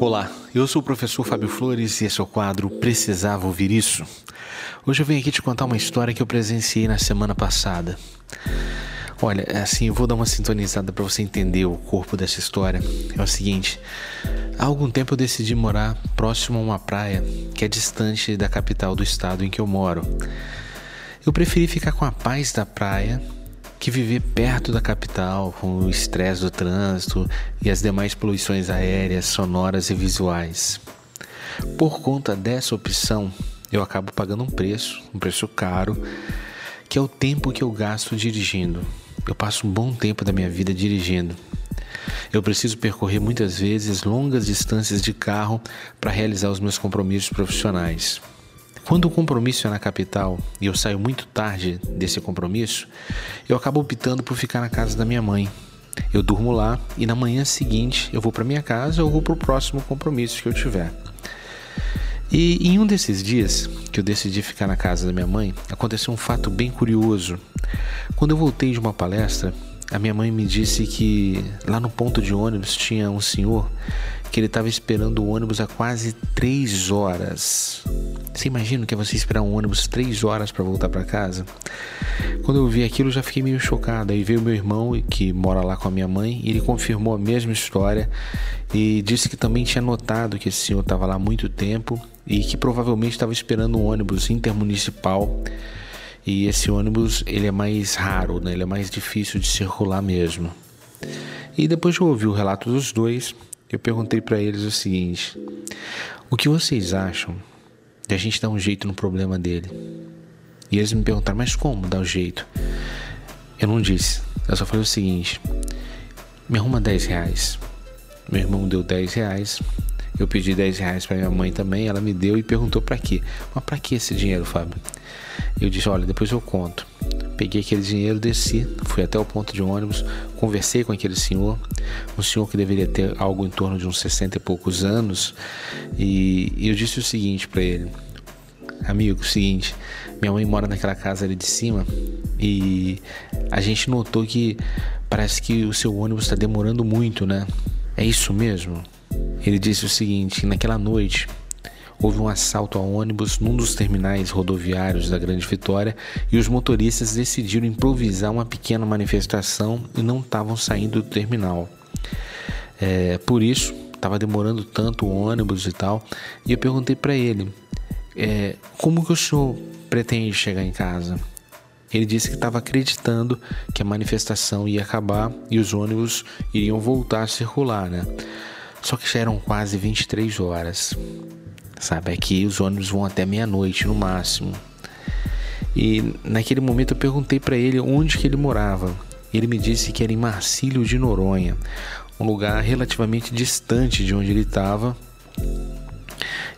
Olá, eu sou o professor Fábio Flores e esse é o quadro Precisava Ouvir Isso. Hoje eu venho aqui te contar uma história que eu presenciei na semana passada. Olha, assim, eu vou dar uma sintonizada para você entender o corpo dessa história. É o seguinte: há algum tempo eu decidi morar próximo a uma praia que é distante da capital do estado em que eu moro. Eu preferi ficar com a paz da praia que viver perto da capital, com o estresse do trânsito e as demais poluições aéreas, sonoras e visuais. Por conta dessa opção, eu acabo pagando um preço, um preço caro, que é o tempo que eu gasto dirigindo. Eu passo um bom tempo da minha vida dirigindo. Eu preciso percorrer muitas vezes longas distâncias de carro para realizar os meus compromissos profissionais. Quando o compromisso é na capital e eu saio muito tarde desse compromisso, eu acabo optando por ficar na casa da minha mãe. Eu durmo lá e na manhã seguinte eu vou para minha casa ou vou para o próximo compromisso que eu tiver. E em um desses dias que eu decidi ficar na casa da minha mãe, aconteceu um fato bem curioso. Quando eu voltei de uma palestra, a minha mãe me disse que lá no ponto de ônibus tinha um senhor que ele estava esperando o ônibus há quase três horas. Você imagina que é você esperar um ônibus três horas para voltar para casa? Quando eu vi aquilo, eu já fiquei meio chocado. Aí veio meu irmão, que mora lá com a minha mãe, e ele confirmou a mesma história e disse que também tinha notado que esse senhor estava lá há muito tempo e que provavelmente estava esperando um ônibus intermunicipal. E esse ônibus ele é mais raro, né? ele é mais difícil de circular mesmo. E depois de ouvir o relato dos dois, eu perguntei para eles o seguinte: o que vocês acham de a gente dar um jeito no problema dele? E eles me perguntaram: mas como dar o um jeito? Eu não disse, eu só falei o seguinte: me arruma 10 reais. Meu irmão deu 10 reais. Eu pedi 10 reais para minha mãe também, ela me deu e perguntou para quê? Mas para que esse dinheiro, Fábio? Eu disse: olha, depois eu conto. Peguei aquele dinheiro, desci, fui até o ponto de ônibus, conversei com aquele senhor, um senhor que deveria ter algo em torno de uns 60 e poucos anos, e, eu disse o seguinte para ele: Amigo, seguinte, minha mãe mora naquela casa ali de cima e a gente notou que parece que o seu ônibus está demorando muito, né? É isso mesmo? Ele disse o seguinte: naquela noite houve um assalto a ônibus num dos terminais rodoviários da Grande Vitória e os motoristas decidiram improvisar uma pequena manifestação e não estavam saindo do terminal. É, por isso, estava demorando tanto o ônibus e tal. E eu perguntei para ele: é, como que o senhor pretende chegar em casa? Ele disse que estava acreditando que a manifestação ia acabar e os ônibus iriam voltar a circular, né? Só que já eram quase 23 horas sabe? Aqui os ônibus vão até meia-noite no máximo. E naquele momento eu perguntei para ele onde que ele morava. Ele me disse que era em Marcílio de Noronha, um lugar relativamente distante de onde ele estava.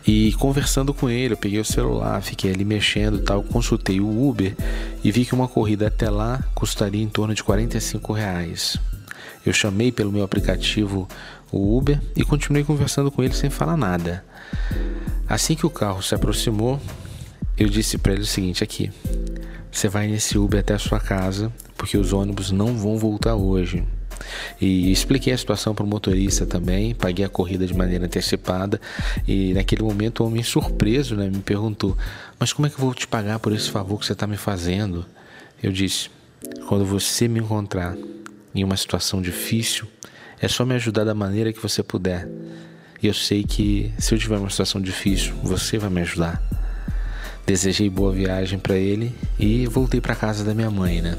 E conversando com ele, eu peguei o celular, fiquei ali mexendo tal, consultei o Uber e vi que uma corrida até lá custaria em torno de 45 reais. Eu chamei pelo meu aplicativo o Uber e continuei conversando com ele sem falar nada. Assim que o carro se aproximou, eu disse para ele o seguinte: aqui, você vai nesse Uber até a sua casa, porque os ônibus não vão voltar hoje. E expliquei a situação para o motorista também, paguei a corrida de maneira antecipada e naquele momento o homem surpreso né, me perguntou: Mas como é que eu vou te pagar por esse favor que você está me fazendo? Eu disse: Quando você me encontrar em uma situação difícil, é só me ajudar da maneira que você puder. E eu sei que se eu tiver uma situação difícil, você vai me ajudar. Desejei boa viagem para ele e voltei para casa da minha mãe, né?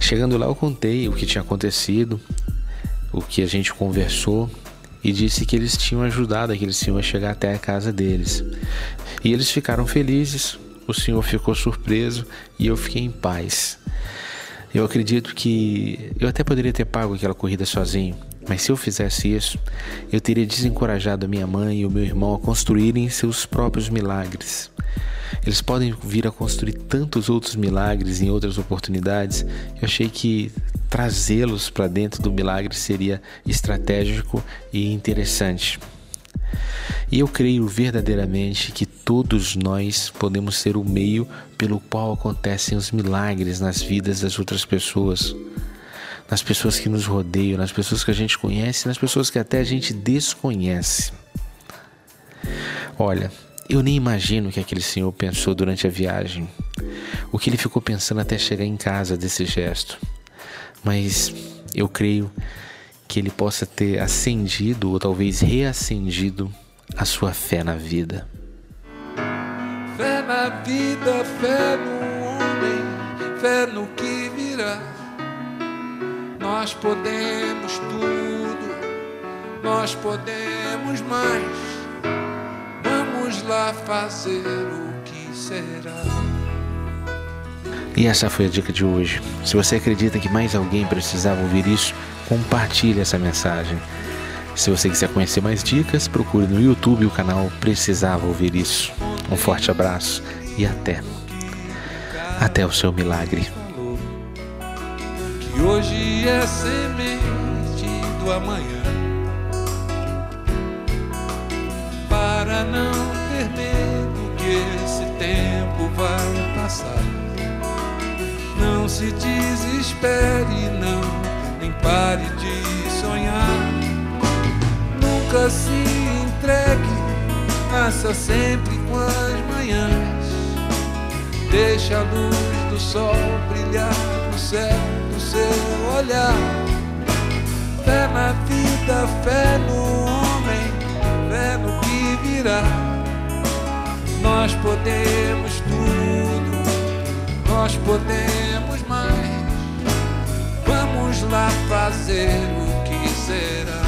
Chegando lá, eu contei o que tinha acontecido, o que a gente conversou e disse que eles tinham ajudado aquele senhor a chegar até a casa deles. E eles ficaram felizes, o senhor ficou surpreso e eu fiquei em paz. Eu acredito que eu até poderia ter pago aquela corrida sozinho, mas se eu fizesse isso, eu teria desencorajado minha mãe e o meu irmão a construírem seus próprios milagres. Eles podem vir a construir tantos outros milagres em outras oportunidades. Eu achei que trazê-los para dentro do milagre seria estratégico e interessante. E eu creio verdadeiramente que todos nós podemos ser o meio pelo qual acontecem os milagres nas vidas das outras pessoas. Nas pessoas que nos rodeiam, nas pessoas que a gente conhece, nas pessoas que até a gente desconhece. Olha, eu nem imagino o que aquele senhor pensou durante a viagem, o que ele ficou pensando até chegar em casa desse gesto. Mas eu creio que ele possa ter acendido ou talvez reacendido a sua fé na vida. Fé na vida, fé no homem, fé no que virá. Nós podemos tudo, nós podemos mais Vamos lá fazer o que será. E essa foi a dica de hoje. Se você acredita que mais alguém precisava ouvir isso, compartilhe essa mensagem. Se você quiser conhecer mais dicas, procure no YouTube o canal Precisava Ouvir Isso. Um forte abraço e até. Até o seu milagre. Que hoje é semente do amanhã. Para não ter medo que esse tempo vai passar. Não se desespere, não, nem pare de sonhar. Nunca se entregue, faça sempre com as manhãs. Deixa a luz do sol brilhar no céu olhar. Fé na vida, fé no homem, fé no que virá. Nós podemos tudo, nós podemos mais. Vamos lá fazer o que será.